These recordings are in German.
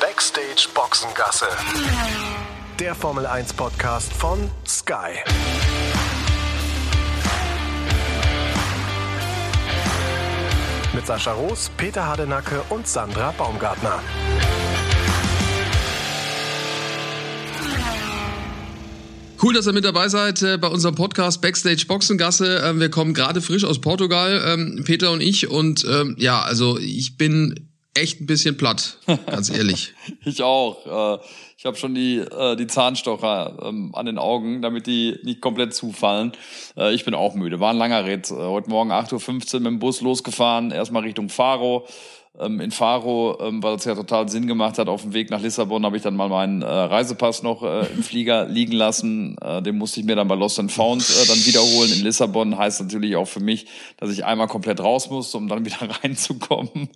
Backstage Boxengasse. Der Formel 1 Podcast von Sky. Mit Sascha Roos, Peter Hardenacke und Sandra Baumgartner. Cool, dass ihr mit dabei seid äh, bei unserem Podcast Backstage Boxengasse. Ähm, wir kommen gerade frisch aus Portugal, ähm, Peter und ich. Und ähm, ja, also ich bin echt ein bisschen platt, ganz ehrlich. ich auch. Äh, ich habe schon die, äh, die Zahnstocher ähm, an den Augen, damit die nicht komplett zufallen. Äh, ich bin auch müde. War ein langer Ritt. Heute Morgen 8.15 Uhr mit dem Bus losgefahren, erstmal Richtung Faro in Faro, ähm, weil es ja total Sinn gemacht hat. Auf dem Weg nach Lissabon habe ich dann mal meinen äh, Reisepass noch äh, im Flieger liegen lassen. Äh, den musste ich mir dann bei Lost and Found äh, dann wiederholen. In Lissabon heißt natürlich auch für mich, dass ich einmal komplett raus muss, um dann wieder reinzukommen,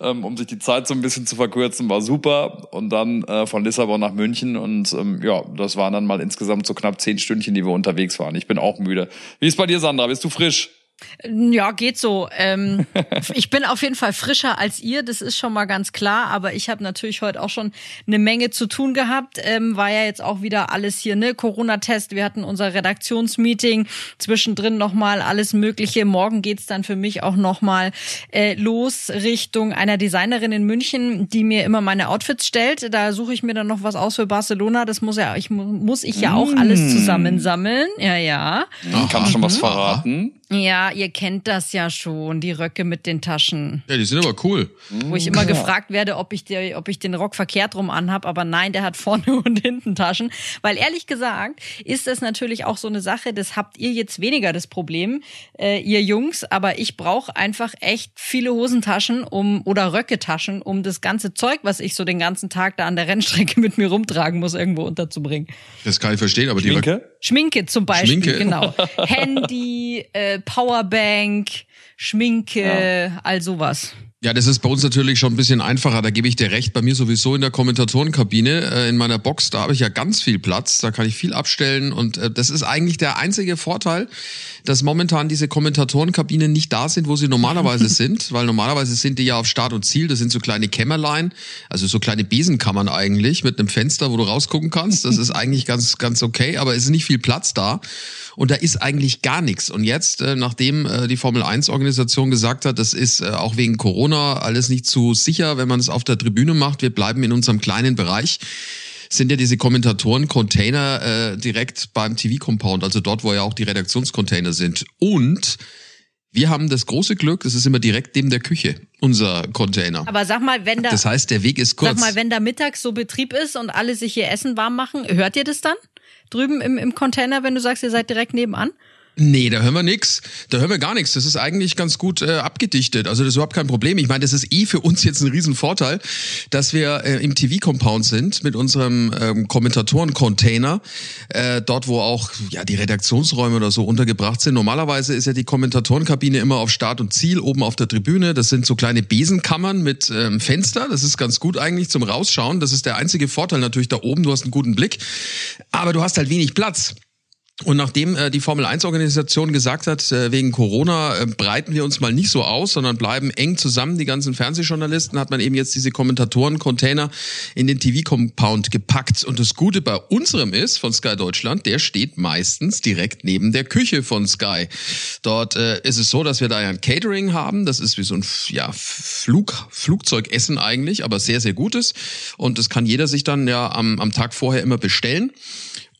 ähm, um sich die Zeit so ein bisschen zu verkürzen. War super. Und dann äh, von Lissabon nach München und ähm, ja, das waren dann mal insgesamt so knapp zehn Stündchen, die wir unterwegs waren. Ich bin auch müde. Wie ist bei dir, Sandra? Bist du frisch? Ja, geht so. Ähm, ich bin auf jeden Fall frischer als ihr, das ist schon mal ganz klar. Aber ich habe natürlich heute auch schon eine Menge zu tun gehabt. Ähm, war ja jetzt auch wieder alles hier, ne? Corona-Test. Wir hatten unser Redaktionsmeeting. Zwischendrin nochmal alles Mögliche. Morgen geht's dann für mich auch nochmal äh, los Richtung einer Designerin in München, die mir immer meine Outfits stellt. Da suche ich mir dann noch was aus für Barcelona. Das muss ja, ich muss ich ja auch alles mm. zusammensammeln. Ja, ja. Kannst schon was verraten? Ja, ihr kennt das ja schon, die Röcke mit den Taschen. Ja, die sind aber cool. Wo ich immer ja. gefragt werde, ob ich, der, ob ich den Rock verkehrt rum anhab, aber nein, der hat vorne und hinten Taschen. Weil ehrlich gesagt ist das natürlich auch so eine Sache, das habt ihr jetzt weniger das Problem, äh, ihr Jungs, aber ich brauche einfach echt viele Hosentaschen um oder Röcketaschen, um das ganze Zeug, was ich so den ganzen Tag da an der Rennstrecke mit mir rumtragen muss, irgendwo unterzubringen. Das kann ich verstehen, aber Schminke? die Röcke. Schminke zum Beispiel, Schminke. genau. Handy, äh, Powerbank, Schminke, ja. all sowas. Ja, das ist bei uns natürlich schon ein bisschen einfacher. Da gebe ich dir recht. Bei mir sowieso in der Kommentatorenkabine, äh, in meiner Box, da habe ich ja ganz viel Platz. Da kann ich viel abstellen. Und äh, das ist eigentlich der einzige Vorteil, dass momentan diese Kommentatorenkabinen nicht da sind, wo sie normalerweise sind. Weil normalerweise sind die ja auf Start und Ziel. Das sind so kleine Kämmerlein, also so kleine Besenkammern eigentlich mit einem Fenster, wo du rausgucken kannst. Das ist eigentlich ganz, ganz okay. Aber es ist nicht viel Platz da und da ist eigentlich gar nichts. Und jetzt, äh, nachdem äh, die Formel 1 Organisation gesagt hat, das ist äh, auch wegen Corona alles nicht zu sicher, wenn man es auf der Tribüne macht, wir bleiben in unserem kleinen Bereich, sind ja diese Kommentatoren-Container äh, direkt beim TV-Compound, also dort, wo ja auch die Redaktionscontainer sind. Und wir haben das große Glück, das ist immer direkt neben der Küche, unser Container. Aber sag mal, wenn da. Das heißt, der Weg ist kurz. Sag mal, wenn da mittags so Betrieb ist und alle sich hier Essen warm machen, hört ihr das dann? drüben im, im Container, wenn du sagst, ihr seid direkt nebenan? Nee, da hören wir nix. Da hören wir gar nichts. Das ist eigentlich ganz gut äh, abgedichtet. Also das ist überhaupt kein Problem. Ich meine, das ist eh für uns jetzt ein Riesenvorteil, dass wir äh, im TV-Compound sind mit unserem ähm, Kommentatoren-Container, äh, dort wo auch ja die Redaktionsräume oder so untergebracht sind. Normalerweise ist ja die Kommentatorenkabine immer auf Start und Ziel oben auf der Tribüne. Das sind so kleine Besenkammern mit ähm, Fenster. Das ist ganz gut eigentlich zum Rausschauen. Das ist der einzige Vorteil natürlich da oben. Du hast einen guten Blick, aber du hast halt wenig Platz. Und nachdem äh, die Formel 1 Organisation gesagt hat, äh, wegen Corona äh, breiten wir uns mal nicht so aus, sondern bleiben eng zusammen, die ganzen Fernsehjournalisten, hat man eben jetzt diese Kommentatoren-Container in den TV-Compound gepackt. Und das Gute bei unserem ist, von Sky Deutschland, der steht meistens direkt neben der Küche von Sky. Dort äh, ist es so, dass wir da ja ein Catering haben. Das ist wie so ein ja, Flug, Flugzeugessen eigentlich, aber sehr, sehr gutes. Und das kann jeder sich dann ja am, am Tag vorher immer bestellen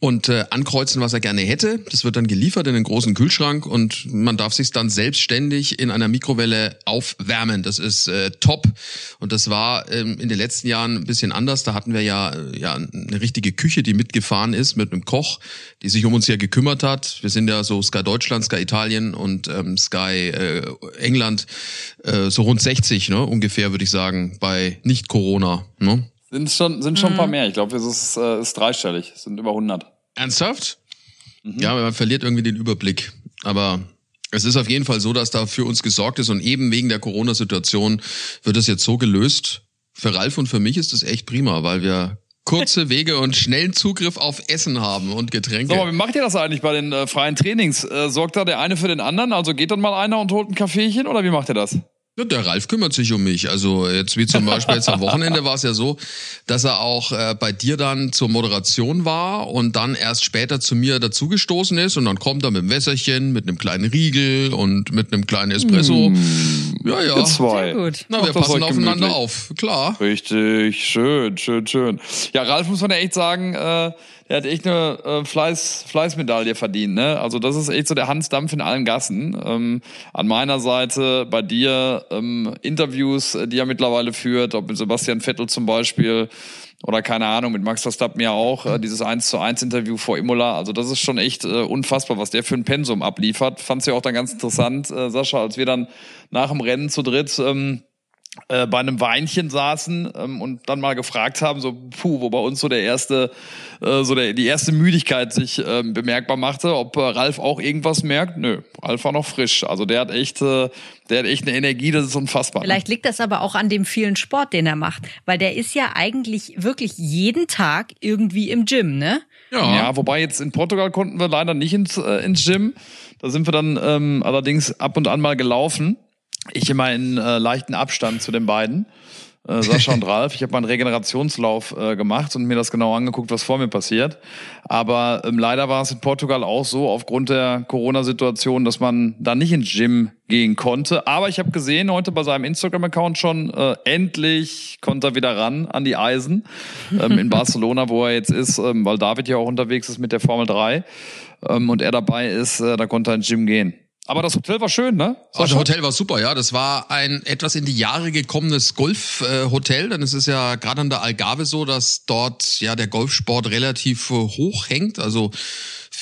und äh, ankreuzen, was er gerne hätte. Das wird dann geliefert in den großen Kühlschrank und man darf sich dann selbstständig in einer Mikrowelle aufwärmen. Das ist äh, top und das war ähm, in den letzten Jahren ein bisschen anders. Da hatten wir ja äh, ja eine richtige Küche, die mitgefahren ist mit einem Koch, die sich um uns ja gekümmert hat. Wir sind ja so Sky Deutschland, Sky Italien und ähm, Sky äh, England äh, so rund 60 ne, ungefähr würde ich sagen bei nicht Corona. Ne? Sind schon, sind schon ein paar mhm. mehr. Ich glaube, es ist, äh, ist dreistellig. Es sind über 100. Ernsthaft? Mhm. Ja, man verliert irgendwie den Überblick. Aber es ist auf jeden Fall so, dass da für uns gesorgt ist und eben wegen der Corona-Situation wird es jetzt so gelöst. Für Ralf und für mich ist das echt prima, weil wir kurze Wege und schnellen Zugriff auf Essen haben und Getränke. Sag mal, wie macht ihr das eigentlich bei den äh, freien Trainings? Äh, sorgt da der eine für den anderen? Also geht dann mal einer und holt ein Kaffeechen oder wie macht ihr das? Ja, der Ralf kümmert sich um mich. Also jetzt wie zum Beispiel jetzt am Wochenende war es ja so, dass er auch äh, bei dir dann zur Moderation war und dann erst später zu mir dazugestoßen ist und dann kommt er mit einem Wässerchen, mit einem kleinen Riegel und mit einem kleinen Espresso. Mm, ja, ja. Zwei. Sehr gut. Na, wir das passen aufeinander gemütlich. auf. Klar. Richtig, schön, schön, schön. Ja, Ralf muss man ja echt sagen, äh, der hat echt eine äh, Fleiß, Fleißmedaille verdient. Ne? Also das ist echt so der Hans Dampf in allen Gassen. Ähm, an meiner Seite, bei dir ähm, Interviews, äh, die er mittlerweile führt, ob mit Sebastian Vettel zum Beispiel oder keine Ahnung, mit Max Verstappen ja auch, äh, dieses 1 zu 1 Interview vor Imola. Also das ist schon echt äh, unfassbar, was der für ein Pensum abliefert. Fand's ja auch dann ganz interessant, äh, Sascha, als wir dann nach dem Rennen zu dritt ähm, äh, bei einem Weinchen saßen ähm, und dann mal gefragt haben, so puh, wo bei uns so der erste, äh, so der die erste Müdigkeit sich ähm, bemerkbar machte, ob äh, Ralf auch irgendwas merkt. Nö, Ralf war noch frisch. Also der hat echt, äh, der hat echt eine Energie, das ist unfassbar. Vielleicht liegt das aber auch an dem vielen Sport, den er macht. Weil der ist ja eigentlich wirklich jeden Tag irgendwie im Gym, ne? Ja. Ja, wobei jetzt in Portugal konnten wir leider nicht ins, äh, ins Gym. Da sind wir dann ähm, allerdings ab und an mal gelaufen. Ich immer in äh, leichten Abstand zu den beiden. Äh, Sascha und Ralf. Ich habe mal einen Regenerationslauf äh, gemacht und mir das genau angeguckt, was vor mir passiert. Aber ähm, leider war es in Portugal auch so, aufgrund der Corona-Situation, dass man da nicht ins Gym gehen konnte. Aber ich habe gesehen heute bei seinem Instagram-Account schon, äh, endlich konnte er wieder ran an die Eisen ähm, in Barcelona, wo er jetzt ist, ähm, weil David ja auch unterwegs ist mit der Formel 3 ähm, und er dabei ist, äh, da konnte er ins Gym gehen. Aber das Hotel war schön, ne? Oh, das Hotel war super, ja. Das war ein etwas in die Jahre gekommenes Golfhotel. Denn es ist ja gerade an der Algarve so, dass dort ja der Golfsport relativ äh, hoch hängt. Also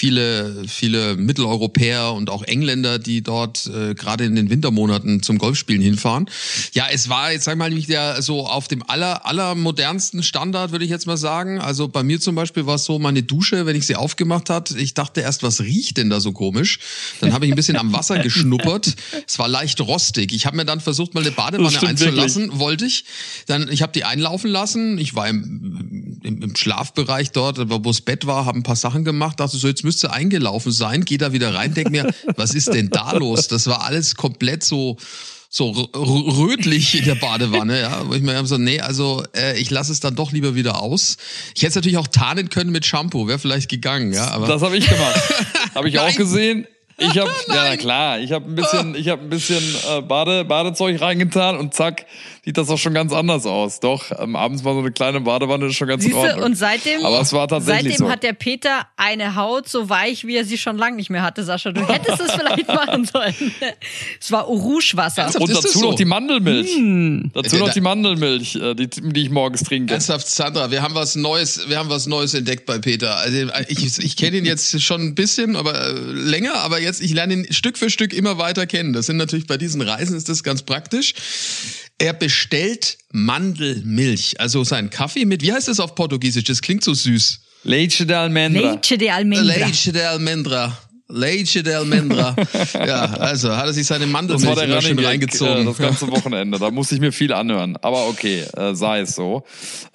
viele, viele Mitteleuropäer und auch Engländer, die dort äh, gerade in den Wintermonaten zum Golfspielen hinfahren. Ja, es war jetzt sag ich mal nicht der so auf dem aller allermodernsten Standard, würde ich jetzt mal sagen. Also bei mir zum Beispiel war es so, meine Dusche, wenn ich sie aufgemacht hat, ich dachte erst, was riecht denn da so komisch? Dann habe ich ein bisschen am Wasser geschnuppert. Es war leicht rostig. Ich habe mir dann versucht, mal eine Badewanne einzulassen, wollte ich. Dann, ich habe die einlaufen lassen. Ich war im, im, im Schlafbereich dort, wo das Bett war, habe ein paar Sachen gemacht, dachte so, jetzt müsste eingelaufen sein, geh da wieder rein, denk mir, was ist denn da los? Das war alles komplett so so rötlich in der Badewanne, ja, wo ich mir so, nee, also äh, ich lasse es dann doch lieber wieder aus. Ich hätte es natürlich auch tarnen können mit Shampoo, wäre vielleicht gegangen, ja, aber Das habe ich gemacht. habe ich auch gesehen. Ich habe ja klar, ich habe ein bisschen, ich habe ein bisschen äh, Bade, Badezeug reingetan und zack sieht das auch schon ganz anders aus. Doch ähm, abends mal so eine kleine Badewanne ist schon ganz in Siehste, Ordnung. und seitdem, Aber es war tatsächlich seitdem so. hat der Peter eine Haut so weich, wie er sie schon lange nicht mehr hatte, Sascha. Du hättest es vielleicht machen sollen. Es war Rouge-Wasser. Ernsthaft? und dazu so? noch die Mandelmilch. Hm. Dazu Äh, noch die Mandelmilch, äh, die, die ich morgens trinke. Ernsthaft, Sandra, wir haben was Neues, wir haben was Neues entdeckt bei Peter. Also ich, ich kenne ihn jetzt schon ein bisschen, aber äh, länger, aber jetzt ich lerne ihn Stück für Stück immer weiter kennen. Das sind natürlich bei diesen Reisen ist das ganz praktisch. Er bestellt Mandelmilch, also seinen Kaffee mit. Wie heißt das auf Portugiesisch? Das klingt so süß. Leite de Almendra. Leite de Almendra. Leite de Almendra. Leite de Almendra. ja, also hat er sich seine Das Mandelmilch war der schön Gag, reingezogen. äh, das ganze Wochenende. Da musste ich mir viel anhören. Aber okay, äh, sei es so.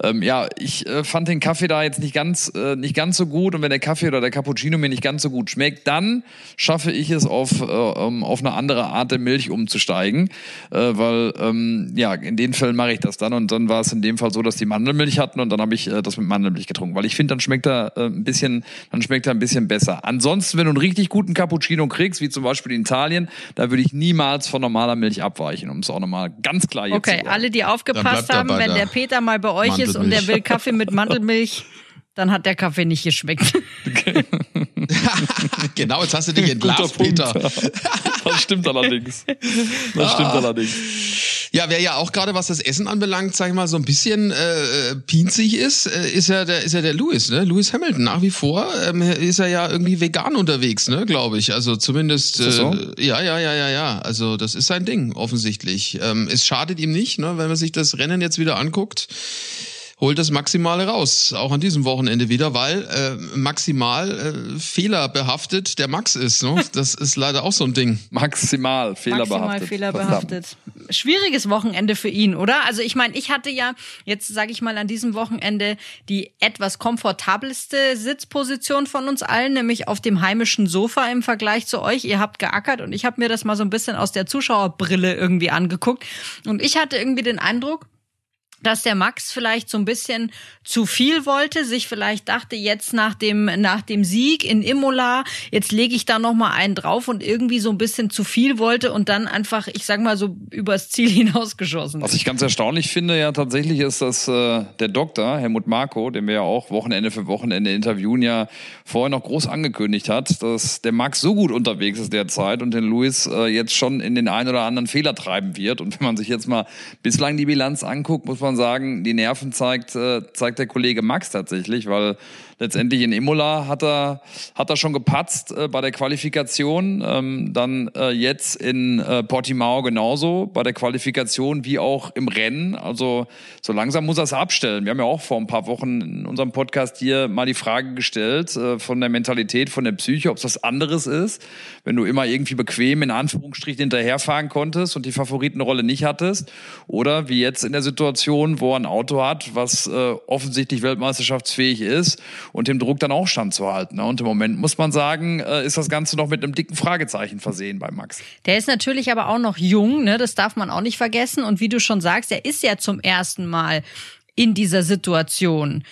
Ähm, ja, ich äh, fand den Kaffee da jetzt nicht ganz, äh, nicht ganz so gut. Und wenn der Kaffee oder der Cappuccino mir nicht ganz so gut schmeckt, dann schaffe ich es auf, äh, ähm, auf eine andere Art der Milch umzusteigen. Äh, weil, ähm, ja, in den Fällen mache ich das dann. Und dann war es in dem Fall so, dass die Mandelmilch hatten und dann habe ich äh, das mit Mandelmilch getrunken. Weil ich finde, dann schmeckt er äh, ein bisschen, dann schmeckt er ein bisschen besser. Ansonsten, wenn du einen richtig guten Cappuccino kriegst, wie zum Beispiel in Italien, da würde ich niemals von normaler Milch abweichen, um es auch nochmal ganz klar jetzt zu Okay, sagen. alle, die aufgepasst haben, wenn der der Peter mal bei euch ist und der will Kaffee mit Mandelmilch, dann hat der Kaffee nicht geschmeckt. genau, jetzt hast du dich entlarvt, Peter. Das stimmt allerdings. Das stimmt allerdings. Ja, wer ja auch gerade, was das Essen anbelangt, sag ich mal, so ein bisschen äh, pinzig ist, äh, ist ja der, ist ja der Lewis, ne? Lewis Hamilton. Nach wie vor ähm, ist er ja irgendwie vegan unterwegs, ne? Glaube ich. Also zumindest. das so? Äh, ja, ja, ja, ja, ja. Also das ist sein Ding offensichtlich. Ähm, es schadet ihm nicht, ne? Wenn man sich das Rennen jetzt wieder anguckt. Holt das Maximale raus, auch an diesem Wochenende wieder, weil äh, maximal äh, fehlerbehaftet der Max ist. Ne? Das ist leider auch so ein Ding. Maximal fehlerbehaftet. Maximal fehlerbehaftet. schwieriges Wochenende für ihn, oder? Also ich meine, ich hatte ja jetzt, sage ich mal, an diesem Wochenende die etwas komfortabelste Sitzposition von uns allen, nämlich auf dem heimischen Sofa im Vergleich zu euch. Ihr habt geackert und ich habe mir das mal so ein bisschen aus der Zuschauerbrille irgendwie angeguckt. Und ich hatte irgendwie den Eindruck, dass der Max vielleicht so ein bisschen zu viel wollte, sich vielleicht dachte, jetzt nach dem, nach dem Sieg in Imola, jetzt lege ich da nochmal einen drauf und irgendwie so ein bisschen zu viel wollte und dann einfach, ich sag mal so, übers Ziel hinausgeschossen. Was ich ganz erstaunlich finde, ja tatsächlich ist, dass äh, der Doktor, Helmut Marko, den wir ja auch Wochenende für Wochenende interviewen, ja vorher noch groß angekündigt hat, dass der Max so gut unterwegs ist derzeit und den Luis äh, jetzt schon in den einen oder anderen Fehler treiben wird. Und wenn man sich jetzt mal bislang die Bilanz anguckt, muss man man sagen, die Nerven zeigt, äh, zeigt der Kollege Max tatsächlich, weil letztendlich in Imola hat er, hat er schon gepatzt äh, bei der Qualifikation. Ähm, dann äh, jetzt in äh, Portimao genauso bei der Qualifikation wie auch im Rennen. Also so langsam muss er es abstellen. Wir haben ja auch vor ein paar Wochen in unserem Podcast hier mal die Frage gestellt äh, von der Mentalität, von der Psyche, ob es was anderes ist, wenn du immer irgendwie bequem in Anführungsstrichen hinterherfahren konntest und die Favoritenrolle nicht hattest. Oder wie jetzt in der Situation, wo er ein Auto hat, was äh, offensichtlich weltmeisterschaftsfähig ist und dem Druck dann auch standzuhalten. Ne? Und im Moment muss man sagen, äh, ist das Ganze noch mit einem dicken Fragezeichen versehen bei Max. Der ist natürlich aber auch noch jung, ne? das darf man auch nicht vergessen. Und wie du schon sagst, er ist ja zum ersten Mal in dieser Situation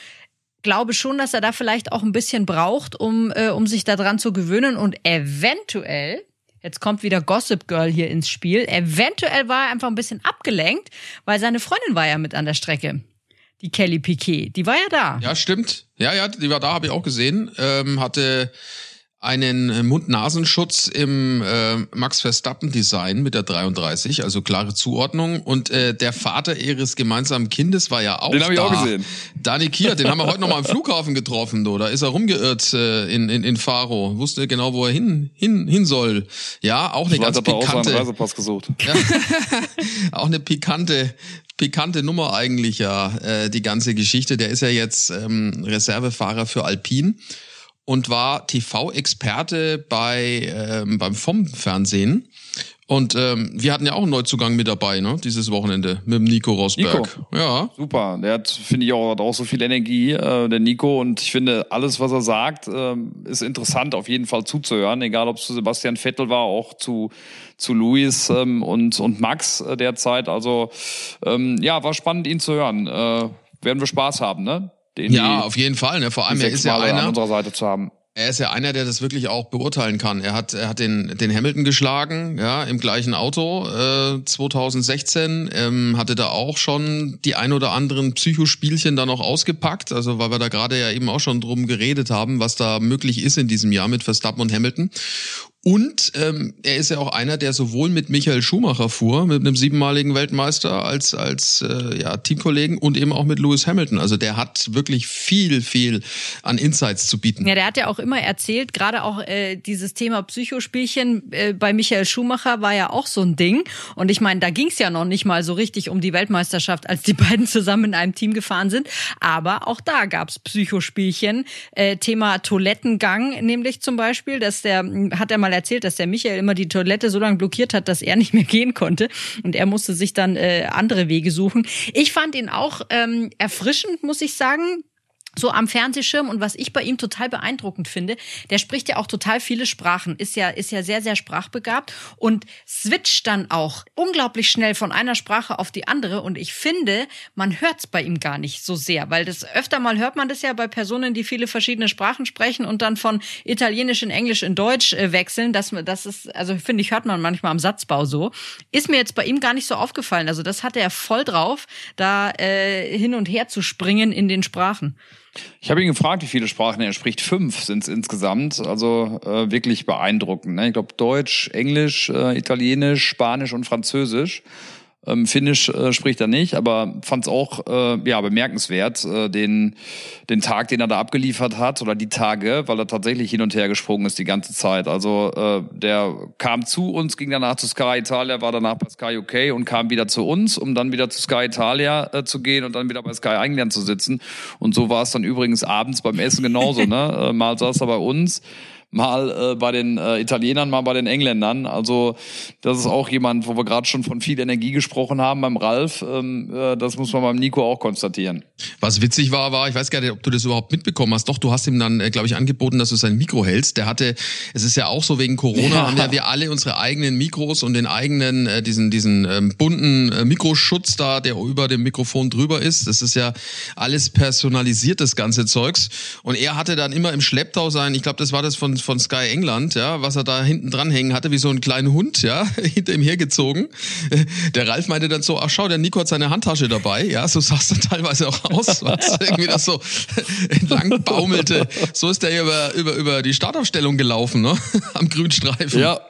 glaube schon, dass er da vielleicht auch ein bisschen braucht, um, äh, um sich daran zu gewöhnen und eventuell, jetzt kommt wieder Gossip Girl hier ins Spiel, eventuell war er einfach ein bisschen abgelenkt, weil seine Freundin war ja mit an der Strecke die Kelly Piquet. Die war ja da. Ja, stimmt. Ja, ja, die war da, habe ich auch gesehen. Ähm, hatte einen Mund-Nasenschutz im äh, Max Verstappen-Design mit der 33, also klare Zuordnung. Und äh, der Vater ihres gemeinsamen Kindes war ja auch Den habe ich auch gesehen. Dani Kier, den haben wir heute noch mal am Flughafen getroffen, do. da ist er rumgeirrt äh, in, in, in Faro, wusste genau, wo er hin, hin, hin soll. Ja, auch eine ganz pikante... Auch Reisepass gesucht. Ja, auch eine pikante pikante Nummer eigentlich ja, äh, die ganze Geschichte. Der ist ja jetzt ähm, Reservefahrer für Alpin und war TV-Experte bei ähm, beim FOM-Fernsehen. Und ähm, wir hatten ja auch einen Neuzugang mit dabei, ne? Dieses Wochenende mit dem Nico Rosberg. Nico. Ja. Super. Der hat, finde ich, auch, hat auch so viel Energie, äh, der Nico. Und ich finde, alles, was er sagt, äh, ist interessant, auf jeden Fall zuzuhören. Egal, ob es zu Sebastian Vettel war, auch zu zu Luis ähm, und und Max äh, derzeit. Also ähm, ja, war spannend, ihn zu hören. Äh, werden wir Spaß haben, ne? Den ja, auf jeden Fall. Ne? Vor allem, er ist ja einer an unserer Seite zu haben. Er ist ja einer, der das wirklich auch beurteilen kann. Er hat, er hat den, den Hamilton geschlagen, ja, im gleichen Auto äh, 2016. Ähm, hatte da auch schon die ein oder anderen Psychospielchen da noch ausgepackt. Also weil wir da gerade ja eben auch schon drum geredet haben, was da möglich ist in diesem Jahr mit Verstappen und Hamilton. Und ähm, er ist ja auch einer, der sowohl mit Michael Schumacher fuhr, mit einem siebenmaligen Weltmeister, als, als äh, ja, Teamkollegen und eben auch mit Lewis Hamilton. Also der hat wirklich viel, viel an Insights zu bieten. Ja, der hat ja auch immer erzählt, gerade auch äh, dieses Thema Psychospielchen äh, bei Michael Schumacher war ja auch so ein Ding. Und ich meine, da ging es ja noch nicht mal so richtig um die Weltmeisterschaft, als die beiden zusammen in einem Team gefahren sind. Aber auch da gab's Psychospielchen. Äh, Thema Toilettengang nämlich zum Beispiel, dass der hat er mal erzählt, dass der Michael immer die Toilette so lange blockiert hat, dass er nicht mehr gehen konnte. Und er musste sich dann äh, andere Wege suchen. Ich fand ihn auch ähm, erfrischend, muss ich sagen so am Fernsehschirm und was ich bei ihm total beeindruckend finde, der spricht ja auch total viele Sprachen, ist ja ist ja sehr sehr sprachbegabt und switcht dann auch unglaublich schnell von einer Sprache auf die andere und ich finde, man hört's bei ihm gar nicht so sehr, weil das öfter mal hört man das ja bei Personen, die viele verschiedene Sprachen sprechen und dann von Italienisch in Englisch in Deutsch äh, wechseln, das das ist also finde ich hört man manchmal am Satzbau so. Ist mir jetzt bei ihm gar nicht so aufgefallen, also das hatte er voll drauf, da äh, hin und her zu springen in den Sprachen. Ich habe ihn gefragt, wie viele Sprachen er spricht. Fünf sind es insgesamt. Also äh, wirklich beeindruckend. Ne? Ich glaube Deutsch, Englisch, äh, Italienisch, Spanisch und Französisch. Ähm, Finnisch äh, spricht er nicht, aber fand es auch äh, ja bemerkenswert, äh, den den Tag, den er da abgeliefert hat oder die Tage, weil er tatsächlich hin und her gesprungen ist die ganze Zeit. Also äh, der kam zu uns, ging danach zu Sky Italia, war danach bei Sky UK und kam wieder zu uns, um dann wieder zu Sky Italia äh, zu gehen und dann wieder bei Sky England zu sitzen. Und so war es dann übrigens abends beim Essen genauso. ne? Äh, mal saß er bei uns mal äh, bei den äh, Italienern, mal bei den Engländern. Also das ist auch jemand, wo wir gerade schon von viel Energie gesprochen haben beim Ralf. Ähm, äh, das muss man beim Nico auch konstatieren. Was witzig war, war, ich weiß gar nicht, ob du das überhaupt mitbekommen hast. Doch, du hast ihm dann, äh, glaube ich, angeboten, dass du sein Mikro hältst. Der hatte, es ist ja auch so wegen Corona, ja. haben ja wir alle unsere eigenen Mikros und den eigenen, äh, diesen, diesen ähm, bunten äh, Mikroschutz da, der über dem Mikrofon drüber ist. Das ist ja alles personalisiert, das ganze Zeugs. Und er hatte dann immer im Schlepptau sein, ich glaube, das war das von, von Sky England, ja, was er da hinten dran hängen hatte, wie so ein kleiner Hund, ja, hinter ihm hergezogen. Der Ralf meinte dann so, ach schau, der Nico hat seine Handtasche dabei, ja, so sah es dann teilweise auch aus, was irgendwie das so entlang baumelte. So ist der über, über, über die Startaufstellung gelaufen, ne, am Grünstreifen. Ja,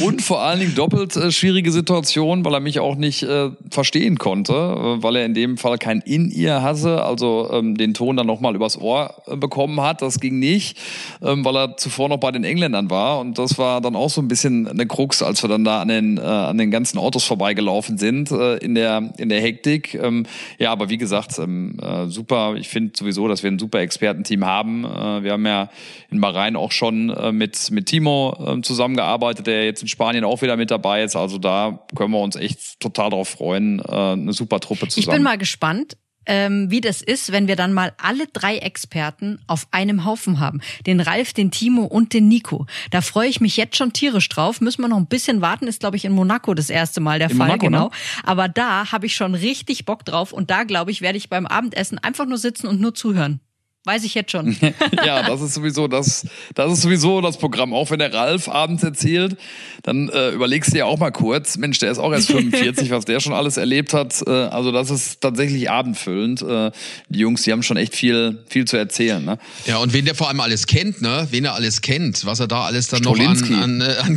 und vor allen Dingen doppelt äh, schwierige Situation, weil er mich auch nicht äh, verstehen konnte, äh, weil er in dem Fall kein In-Ear hatte, also ähm, den Ton dann nochmal übers Ohr äh, bekommen hat. Das ging nicht, ähm, weil er zuvor noch bei den Engländern war. Und das war dann auch so ein bisschen eine Krux, als wir dann da an den, äh, an den ganzen Autos vorbeigelaufen sind äh, in, der, in der Hektik. Ähm, ja, aber wie gesagt, ähm, äh, super. Ich finde sowieso, dass wir ein super Expertenteam haben. Wir haben ja in Bahrain auch schon mit, mit Timo äh, zusammengearbeitet, der jetzt in Spanien auch wieder mit dabei ist. Also da können wir uns echt total drauf freuen. Äh, eine super Truppe zusammen. Ich bin mal gespannt. Ähm, wie das ist, wenn wir dann mal alle drei Experten auf einem Haufen haben. Den Ralf, den Timo und den Nico. Da freue ich mich jetzt schon tierisch drauf. Müssen wir noch ein bisschen warten. Ist, glaube ich, in Monaco das erste Mal der in Fall, Monaco, genau. Ne? Aber da habe ich schon richtig Bock drauf. Und da, glaube ich, werde ich beim Abendessen einfach nur sitzen und nur zuhören. Weiß ich jetzt schon. ja, das ist sowieso das, das ist sowieso das Programm. Auch wenn der Ralf abends erzählt, dann äh, überlegst du ja auch mal kurz, Mensch, der ist auch erst 45, was der schon alles erlebt hat. Äh, also das ist tatsächlich abendfüllend. Äh, die Jungs, die haben schon echt viel, viel zu erzählen. Ne? Ja, und wen der vor allem alles kennt, ne? Wen er alles kennt, was er da alles dann noch an, an, äh, an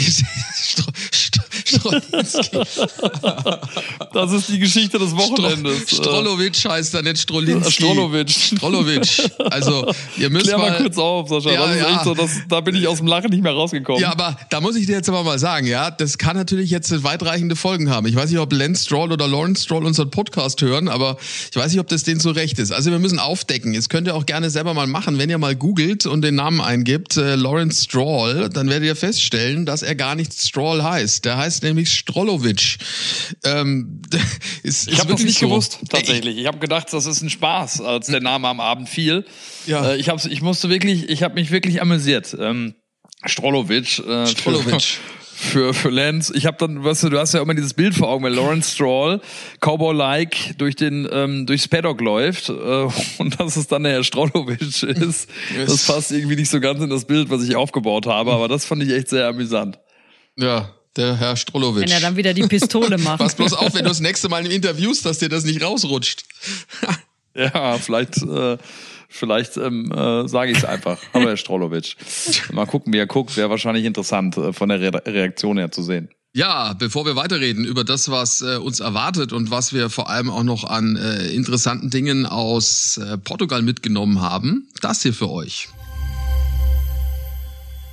Strolinski. das ist die Geschichte des Wochenendes. Strolowitsch heißt er nicht Strolinski. Strolowitsch. Strolowitsch. Also, ihr müsst Klär mal, mal kurz auf, Sascha. Ja, das ist ja. echt so, das, da bin ich aus dem Lachen nicht mehr rausgekommen. Ja, aber da muss ich dir jetzt aber mal sagen, ja, das kann natürlich jetzt weitreichende Folgen haben. Ich weiß nicht, ob Lance Stroll oder Lawrence Stroll unseren Podcast hören, aber ich weiß nicht, ob das denen so recht ist. Also wir müssen aufdecken. Jetzt könnt ihr auch gerne selber mal machen, wenn ihr mal googelt und den Namen eingibt, äh, Lawrence Stroll, dann werdet ihr feststellen, dass er gar nicht Stroll heißt. Der heißt nämlich Strolowitsch. Ähm, ist, ich habe das nicht so. gewusst, tatsächlich. Ich habe gedacht, das ist ein Spaß, als der Name am Abend fiel. Ja. Äh, ich, hab's, ich musste wirklich, ich habe mich wirklich amüsiert. Ähm, Strolowitsch. Äh, Strolowitsch. Für, für Lance. Ich habe dann, weißt du, du hast ja immer dieses Bild vor Augen, wenn Lawrence Stroll Cowboy-like durch den ähm, durchs Paddock läuft äh, und dass es dann der Herr Strolowitsch ist. Das passt irgendwie nicht so ganz in das Bild, was ich aufgebaut habe, aber das fand ich echt sehr amüsant. Ja, der Herr Strolowitsch. Wenn er dann wieder die Pistole macht. Pass bloß auf, wenn du das nächste Mal im Interviewst, dass dir das nicht rausrutscht. ja, vielleicht äh, Vielleicht ähm, äh, sage ich es einfach. Hallo Herr Strolowitsch. Mal gucken, wie er guckt. Wäre wahrscheinlich interessant äh, von der Re Reaktion her zu sehen. Ja, bevor wir weiterreden über das, was äh, uns erwartet und was wir vor allem auch noch an äh, interessanten Dingen aus äh, Portugal mitgenommen haben, das hier für euch.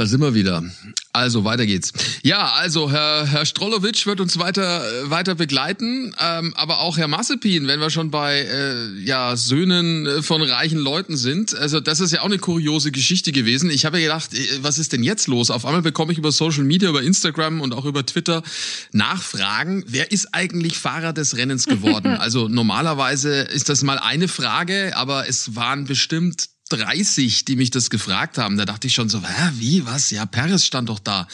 Da sind wir wieder. Also weiter geht's. Ja, also Herr, Herr Strolowitsch wird uns weiter weiter begleiten, ähm, aber auch Herr Massepin, wenn wir schon bei äh, ja Söhnen äh, von reichen Leuten sind. Also das ist ja auch eine kuriose Geschichte gewesen. Ich habe ja gedacht, äh, was ist denn jetzt los? Auf einmal bekomme ich über Social Media, über Instagram und auch über Twitter Nachfragen. Wer ist eigentlich Fahrer des Rennens geworden? also normalerweise ist das mal eine Frage, aber es waren bestimmt 30, die mich das gefragt haben. Da dachte ich schon so, hä, wie, was? Ja, Paris stand doch da.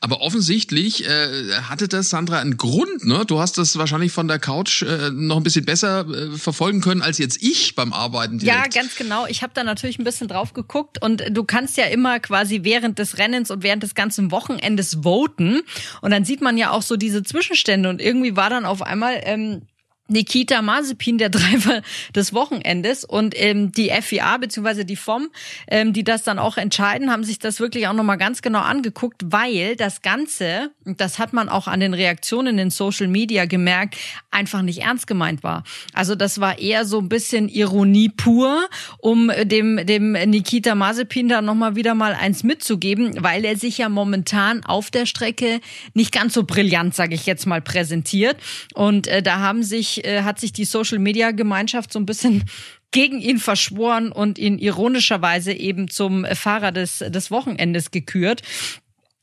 Aber offensichtlich äh, hatte das, Sandra, einen Grund. Ne? Du hast das wahrscheinlich von der Couch äh, noch ein bisschen besser äh, verfolgen können als jetzt ich beim Arbeiten. Direkt. Ja, ganz genau. Ich habe da natürlich ein bisschen drauf geguckt und du kannst ja immer quasi während des Rennens und während des ganzen Wochenendes voten. Und dann sieht man ja auch so diese Zwischenstände. Und irgendwie war dann auf einmal ähm, Nikita Mazepin, der Driver des Wochenendes und ähm, die FIA bzw. die FOM, ähm, die das dann auch entscheiden, haben sich das wirklich auch nochmal ganz genau angeguckt, weil das Ganze, das hat man auch an den Reaktionen in Social Media gemerkt, einfach nicht ernst gemeint war. Also das war eher so ein bisschen Ironie pur, um dem, dem Nikita Mazepin da nochmal wieder mal eins mitzugeben, weil er sich ja momentan auf der Strecke nicht ganz so brillant, sage ich jetzt mal, präsentiert. Und äh, da haben sich äh, hat sich die Social Media Gemeinschaft so ein bisschen gegen ihn verschworen und ihn ironischerweise eben zum Fahrer des, des Wochenendes gekürt.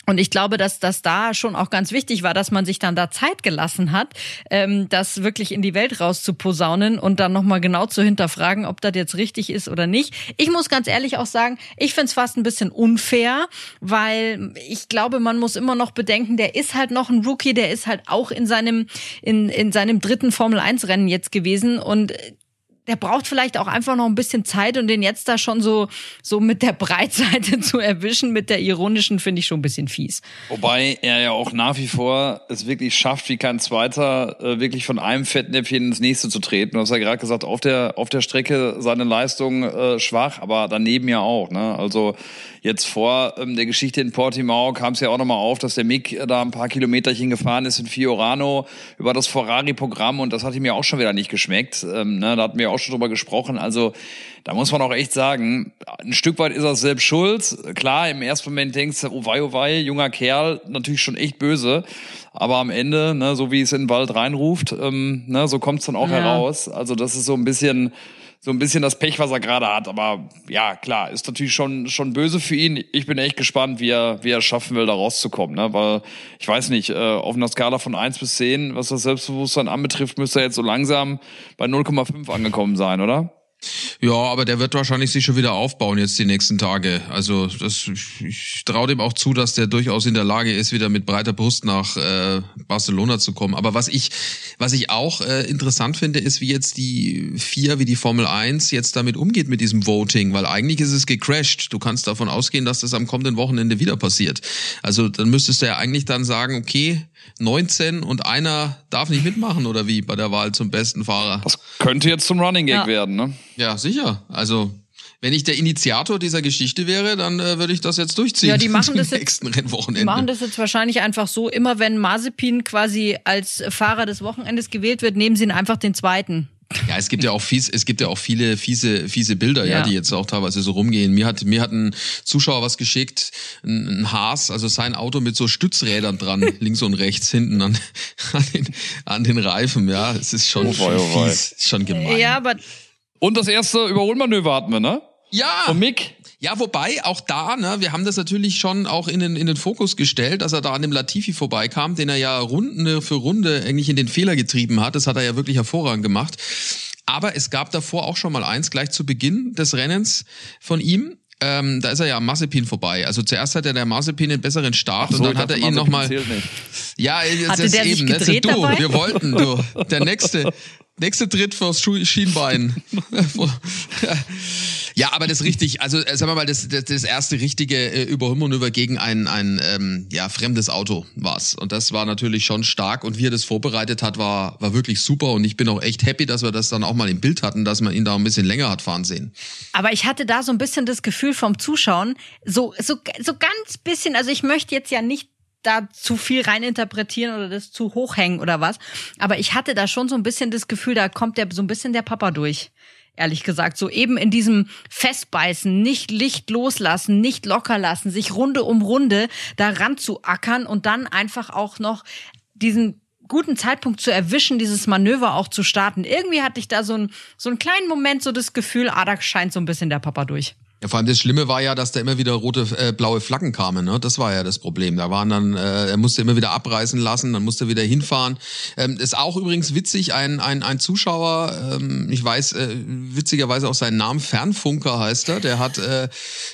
Und ich glaube, dass das da schon auch ganz wichtig war, dass man sich dann da Zeit gelassen hat, ähm, das wirklich in die Welt rauszuposaunen und dann nochmal genau zu hinterfragen, ob das jetzt richtig ist oder nicht. Ich muss ganz ehrlich auch sagen, ich finde es fast ein bisschen unfair, weil ich glaube, man muss immer noch bedenken, der ist halt noch ein Rookie, der ist halt auch in seinem, in, in seinem dritten Formel-1-Rennen jetzt gewesen und der braucht vielleicht auch einfach noch ein bisschen Zeit und den jetzt da schon so, so mit der Breitseite zu erwischen, mit der ironischen, finde ich schon ein bisschen fies. Wobei er ja auch nach wie vor es wirklich schafft, wie kein Zweiter, äh, wirklich von einem Fettnäpfchen ins nächste zu treten. Du hast ja gerade gesagt, auf der, auf der Strecke seine Leistung äh, schwach, aber daneben ja auch. Ne? Also Jetzt vor ähm, der Geschichte in Portimao kam es ja auch nochmal auf, dass der Mick da ein paar Kilometerchen gefahren ist in Fiorano über das Ferrari-Programm und das hat ihm ja auch schon wieder nicht geschmeckt. Ähm, ne, da hatten wir ja auch schon drüber gesprochen. Also da muss man auch echt sagen, ein Stück weit ist er selbst schuld. Klar, im ersten Moment denkst du, oh wei, oh wei, junger Kerl, natürlich schon echt böse. Aber am Ende, ne, so wie es in den Wald reinruft, ähm, ne, so kommt es dann auch ja. heraus. Also das ist so ein bisschen so ein bisschen das Pech, was er gerade hat. Aber ja, klar, ist natürlich schon, schon böse für ihn. Ich bin echt gespannt, wie er, wie er schaffen will, da rauszukommen. Ne? Weil ich weiß nicht, äh, auf einer Skala von eins bis zehn, was das Selbstbewusstsein anbetrifft, müsste er jetzt so langsam bei 0,5 angekommen sein, oder? Ja, aber der wird wahrscheinlich sich schon wieder aufbauen jetzt die nächsten Tage. Also das, ich traue dem auch zu, dass der durchaus in der Lage ist, wieder mit breiter Brust nach äh, Barcelona zu kommen. Aber was ich, was ich auch äh, interessant finde, ist, wie jetzt die vier, wie die Formel 1 jetzt damit umgeht mit diesem Voting, weil eigentlich ist es gecrashed. Du kannst davon ausgehen, dass das am kommenden Wochenende wieder passiert. Also dann müsstest du ja eigentlich dann sagen, okay, 19 und einer darf nicht mitmachen oder wie bei der Wahl zum besten Fahrer. Das könnte jetzt zum Running Gag ja. werden, ne? Ja, sicher. Also wenn ich der Initiator dieser Geschichte wäre, dann äh, würde ich das jetzt durchziehen. Ja, die machen das nächsten jetzt, Rennwochenende. Die machen das jetzt wahrscheinlich einfach so, immer wenn Mazepin quasi als Fahrer des Wochenendes gewählt wird, nehmen sie ihn einfach den zweiten. Ja, es gibt ja auch fies, es gibt ja auch viele fiese, fiese Bilder, ja. ja. die jetzt auch teilweise so rumgehen. Mir hat, mir hat ein Zuschauer was geschickt, ein, ein Haas, also sein Auto mit so Stützrädern dran, links und rechts hinten an, an, den, an den Reifen. Ja, es ist schon, oh, schon oh, fies, schon gemein. Ja, aber und das erste Überholmanöver hatten wir, ne? Ja. Von Mick. Ja, wobei auch da, ne, wir haben das natürlich schon auch in den, in den Fokus gestellt, dass er da an dem Latifi vorbeikam, den er ja Runde für Runde eigentlich in den Fehler getrieben hat. Das hat er ja wirklich hervorragend gemacht. Aber es gab davor auch schon mal eins, gleich zu Beginn des Rennens von ihm. Ähm, da ist er ja am Mazepin vorbei. Also zuerst hat er der Mazepin den besseren Start so, und dann hat er ihn nochmal. Ja, jetzt der eben. Sich gedreht du, dabei? wir wollten, du. Der nächste, nächste Tritt fürs Schienbein. Ja, aber das richtig, also äh, sagen wir mal, das, das, das erste richtige äh, Überholmanöver gegen ein, ein ähm, ja, fremdes Auto war's. Und das war natürlich schon stark. Und wie er das vorbereitet hat, war, war wirklich super. Und ich bin auch echt happy, dass wir das dann auch mal im Bild hatten, dass man ihn da ein bisschen länger hat fahren sehen. Aber ich hatte da so ein bisschen das Gefühl vom Zuschauen, so, so, so ganz bisschen, also ich möchte jetzt ja nicht da zu viel reininterpretieren oder das zu hochhängen oder was. Aber ich hatte da schon so ein bisschen das Gefühl, da kommt der so ein bisschen der Papa durch ehrlich gesagt. So eben in diesem Festbeißen, nicht Licht loslassen, nicht locker lassen, sich Runde um Runde daran zu ackern und dann einfach auch noch diesen guten Zeitpunkt zu erwischen, dieses Manöver auch zu starten. Irgendwie hatte ich da so, ein, so einen kleinen Moment so das Gefühl, ah, da scheint so ein bisschen der Papa durch. Ja, vor allem das Schlimme war ja, dass da immer wieder rote, äh, blaue Flaggen kamen. Ne? Das war ja das Problem. Da waren dann, äh, er musste immer wieder abreißen lassen, dann musste er wieder hinfahren. Ähm, ist auch übrigens witzig, ein, ein, ein Zuschauer, ähm, ich weiß äh, witzigerweise auch seinen Namen, Fernfunker heißt er, der hat äh,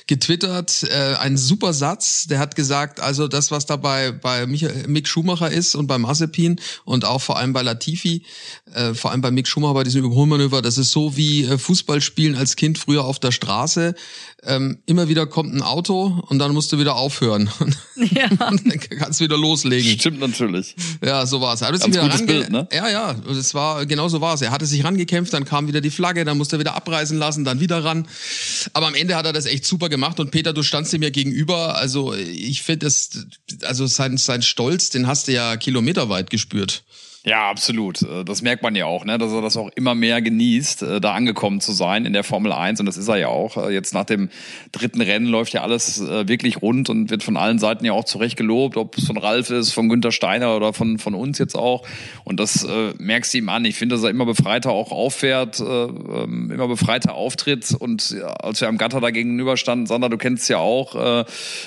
getwittert, äh, einen super Satz, der hat gesagt, also das, was da bei, bei Mick Schumacher ist und bei Mazepin und auch vor allem bei Latifi, äh, vor allem bei Mick Schumacher bei diesem Überholmanöver, das ist so wie äh, Fußballspielen als Kind früher auf der Straße ähm, immer wieder kommt ein Auto und dann musst du wieder aufhören. Ja. und dann kannst du wieder loslegen. Stimmt natürlich. Ja, so war es. Er hat sich range Bild, ne? Ja, ja, es war genau so war es. Er hatte sich rangekämpft, dann kam wieder die Flagge, dann musste er wieder abreißen lassen, dann wieder ran. Aber am Ende hat er das echt super gemacht und Peter, du standst ihm ja gegenüber. Also ich finde das, also sein, sein Stolz, den hast du ja kilometerweit gespürt. Ja, absolut. Äh, das merkt man ja auch, ne? dass er das auch immer mehr genießt, äh, da angekommen zu sein in der Formel 1. Und das ist er ja auch. Äh, jetzt nach dem dritten Rennen läuft ja alles wirklich rund und wird von allen Seiten ja auch zurecht gelobt, ob es von Ralf ist, von Günter Steiner oder von, von uns jetzt auch. Und das äh, merkst du ihm an. Ich finde, dass er immer befreiter auch auffährt, äh, immer befreiter auftritt. Und als wir am Gatter da gegenüber standen, Sander, du kennst es ja auch, äh,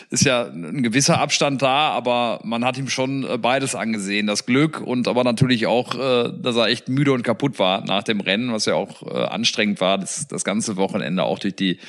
ist ja ein gewisser Abstand da, aber man hat ihm schon beides angesehen. Das Glück und aber natürlich natürlich auch, äh, dass er echt müde und kaputt war nach dem Rennen, was ja auch äh, anstrengend war, das, das ganze Wochenende auch durch die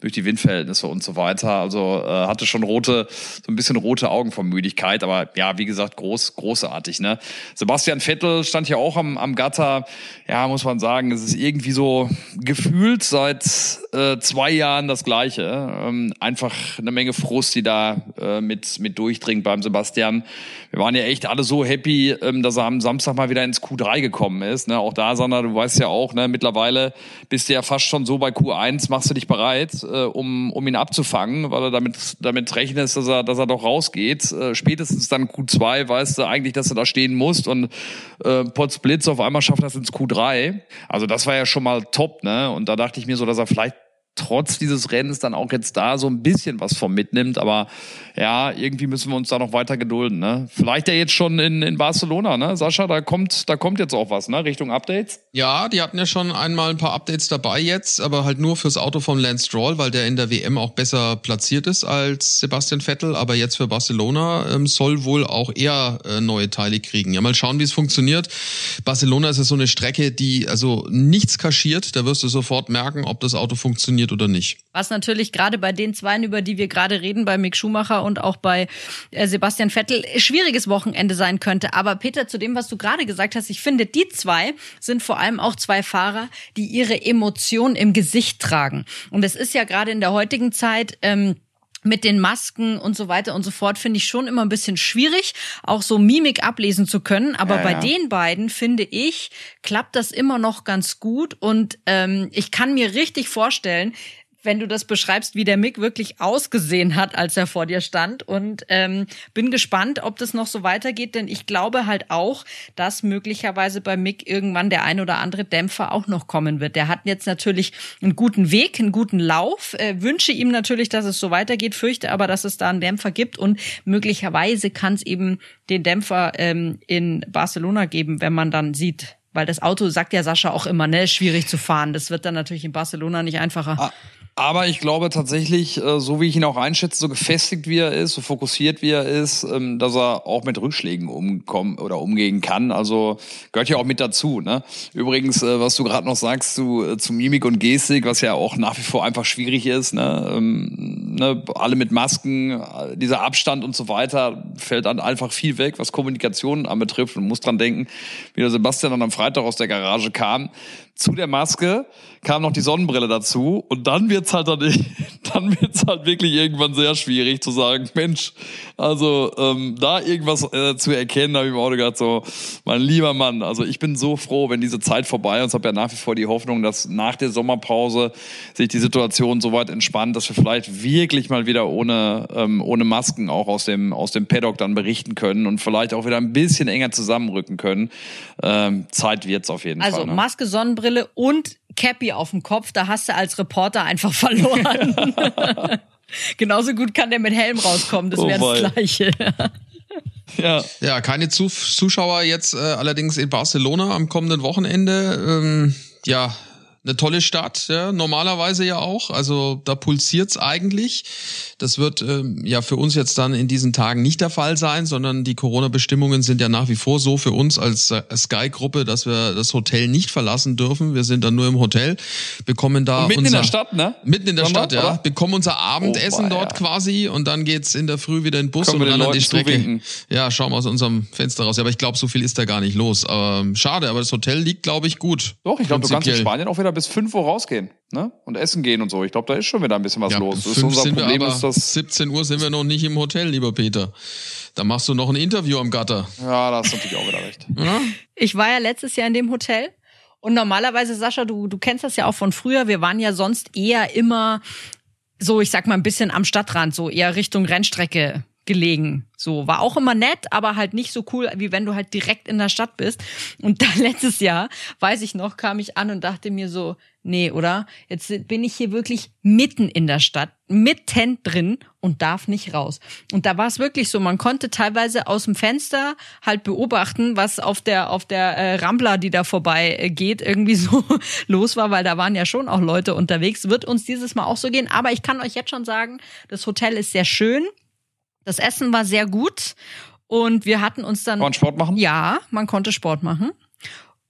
durch die Windverhältnisse und so weiter. Also äh, hatte schon rote, so ein bisschen rote Augen von Müdigkeit, aber ja, wie gesagt, groß, großartig. Ne? Sebastian Vettel stand ja auch am, am Gatter. Ja, muss man sagen, es ist irgendwie so gefühlt seit äh, zwei Jahren das Gleiche. Ähm, einfach eine Menge Frust, die da äh, mit mit durchdringt beim Sebastian. Wir waren ja echt alle so happy, ähm, dass er am Samstag mal wieder ins Q3 gekommen ist. Ne? Auch da, Sander, du weißt ja auch, ne, mittlerweile bist du ja fast schon so bei Q1, machst du dich bereit äh, um, um ihn abzufangen, weil er damit, damit rechnet, dass er, dass er doch rausgeht. Äh, spätestens dann Q2 weißt du eigentlich, dass du da stehen musst und äh, Potts Blitz auf einmal schafft das ins Q3. Also das war ja schon mal top, ne? Und da dachte ich mir so, dass er vielleicht trotz dieses Rennens dann auch jetzt da so ein bisschen was vom mitnimmt. Aber ja, irgendwie müssen wir uns da noch weiter gedulden. Ne? Vielleicht ja jetzt schon in, in Barcelona, ne? Sascha, da kommt, da kommt jetzt auch was, ne? Richtung Updates. Ja, die hatten ja schon einmal ein paar Updates dabei jetzt, aber halt nur fürs Auto von Lance Stroll, weil der in der WM auch besser platziert ist als Sebastian Vettel. Aber jetzt für Barcelona ähm, soll wohl auch eher äh, neue Teile kriegen. Ja, mal schauen, wie es funktioniert. Barcelona ist ja so eine Strecke, die also nichts kaschiert. Da wirst du sofort merken, ob das Auto funktioniert oder nicht. Was natürlich gerade bei den Zweien, über die wir gerade reden, bei Mick Schumacher und auch bei äh, Sebastian Vettel, schwieriges Wochenende sein könnte. Aber Peter, zu dem, was du gerade gesagt hast, ich finde, die zwei sind vor allem auch zwei Fahrer, die ihre Emotionen im Gesicht tragen. Und es ist ja gerade in der heutigen Zeit, ähm, mit den Masken und so weiter und so fort finde ich schon immer ein bisschen schwierig, auch so Mimik ablesen zu können. Aber ja, bei ja. den beiden finde ich, klappt das immer noch ganz gut. Und ähm, ich kann mir richtig vorstellen, wenn du das beschreibst, wie der Mick wirklich ausgesehen hat, als er vor dir stand. Und ähm, bin gespannt, ob das noch so weitergeht, denn ich glaube halt auch, dass möglicherweise bei Mick irgendwann der ein oder andere Dämpfer auch noch kommen wird. Der hat jetzt natürlich einen guten Weg, einen guten Lauf. Äh, wünsche ihm natürlich, dass es so weitergeht, fürchte aber, dass es da einen Dämpfer gibt und möglicherweise kann es eben den Dämpfer ähm, in Barcelona geben, wenn man dann sieht, weil das Auto sagt ja Sascha auch immer, ne, schwierig zu fahren. Das wird dann natürlich in Barcelona nicht einfacher. Ah, aber ich glaube tatsächlich, äh, so wie ich ihn auch einschätze, so gefestigt wie er ist, so fokussiert wie er ist, ähm, dass er auch mit Rückschlägen umkommen oder umgehen kann. Also gehört ja auch mit dazu. Ne? Übrigens, äh, was du gerade noch sagst zu, äh, zu Mimik und Gestik, was ja auch nach wie vor einfach schwierig ist. Ne? Ne? Alle mit Masken, dieser Abstand und so weiter, fällt dann einfach viel weg, was Kommunikation anbetrifft. Und muss dran denken, wie der Sebastian dann am Freitag aus der Garage kam zu der Maske kam noch die Sonnenbrille dazu und dann wird's halt dann, dann wird's halt wirklich irgendwann sehr schwierig zu sagen, Mensch, also ähm, da irgendwas äh, zu erkennen, habe ich im Auto gedacht, so, mein lieber Mann, also ich bin so froh, wenn diese Zeit vorbei ist, habe ja nach wie vor die Hoffnung, dass nach der Sommerpause sich die Situation so weit entspannt, dass wir vielleicht wirklich mal wieder ohne ähm, ohne Masken auch aus dem aus dem Paddock dann berichten können und vielleicht auch wieder ein bisschen enger zusammenrücken können. Ähm, Zeit wird's auf jeden also, Fall. Also ne? Maske, Sonnenbrille und Cappy auf dem Kopf, da hast du als Reporter einfach verloren. Genauso gut kann der mit Helm rauskommen, das wäre oh das Gleiche. Ja. ja, keine Zuschauer jetzt äh, allerdings in Barcelona am kommenden Wochenende. Ähm, ja, eine tolle Stadt, ja, normalerweise ja auch. Also da pulsiert's eigentlich. Das wird ähm, ja für uns jetzt dann in diesen Tagen nicht der Fall sein, sondern die Corona-Bestimmungen sind ja nach wie vor so für uns als äh, Sky-Gruppe, dass wir das Hotel nicht verlassen dürfen. Wir sind dann nur im Hotel, bekommen da und mitten unser, in der Stadt, ne? Mitten in der Sondern, Stadt, ja. oder? Bekommen unser Abendessen Oh, dort ja. quasi und dann geht's in der Früh wieder in den Bus Können und dann an die Strecke. zuwinken. Ja, schauen wir aus unserem Fenster raus. Ja, aber ich glaube, so viel ist da gar nicht los. Ähm, schade, aber das Hotel liegt, glaube ich, gut. Doch, ich glaube, du kannst in. Spanien auch wieder bis 5 Uhr rausgehen, ne? Und essen gehen und so. Ich glaube, da ist schon wieder ein bisschen was Ja, los. Das ist fünf unser sind Problem, wir aber, ist das. 17 Uhr sind wir noch nicht im Hotel, lieber Peter. Da machst du noch ein Interview am Gatter. Ja, da hast du natürlich auch wieder recht. Ich war ja letztes Jahr in dem Hotel. Und normalerweise, Sascha, du, du kennst das ja auch von früher. Wir waren ja sonst eher immer so, ich sag mal, ein bisschen am Stadtrand, so eher Richtung Rennstrecke gelegen. So, war auch immer nett, aber halt nicht so cool, wie wenn du halt direkt in der Stadt bist. Und da letztes Jahr, weiß ich noch, kam ich an und dachte mir so, nee, oder? Jetzt bin ich hier wirklich mitten in der Stadt, mitten drin und darf nicht raus. Und da war es wirklich so, man konnte teilweise aus dem Fenster halt beobachten, was auf der auf der äh, Rambla, die da vorbei äh, geht, irgendwie so los war, weil da waren ja schon auch Leute unterwegs. Wird uns dieses Mal auch so gehen, aber ich kann euch jetzt schon sagen, das Hotel ist sehr schön. Das Essen war sehr gut und wir hatten uns dann Kann man Sport machen? ja, man konnte Sport machen.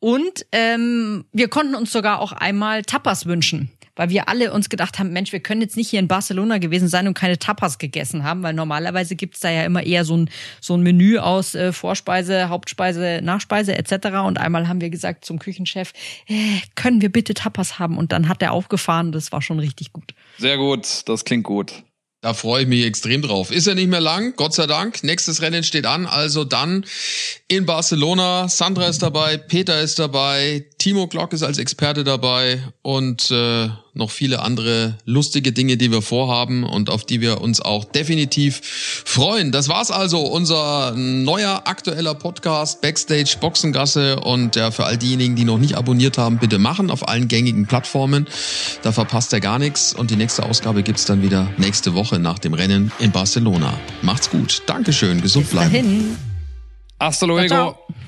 Und ähm, wir konnten uns sogar auch einmal Tapas wünschen, weil wir alle uns gedacht haben, Mensch, wir können jetzt nicht hier in Barcelona gewesen sein und keine Tapas gegessen haben, weil normalerweise gibt's da ja immer eher so ein, so ein Menü aus äh, Vorspeise, Hauptspeise, Nachspeise etc. Und einmal haben wir gesagt zum Küchenchef, äh, können wir bitte Tapas haben? Und dann hat er aufgefahren, das war schon richtig gut. Sehr gut, das klingt gut. Da freue ich mich extrem drauf. Ist ja nicht mehr lang, Gott sei Dank. Nächstes Rennen steht an, also dann in Barcelona. Sandra ist dabei, Peter ist dabei, Timo Glock ist als Experte dabei und äh, noch viele andere lustige Dinge, die wir vorhaben und auf die wir uns auch definitiv freuen. Das war's also, unser neuer aktueller Podcast Backstage Boxengasse und ja, für all diejenigen, die noch nicht abonniert haben, bitte machen auf allen gängigen Plattformen. Da verpasst ihr gar nichts und die nächste Ausgabe gibt's dann wieder nächste Woche nach dem Rennen in Barcelona. Macht's gut. Dankeschön. Gesund bleiben. Dahin. Hasta luego. Ciao, Dies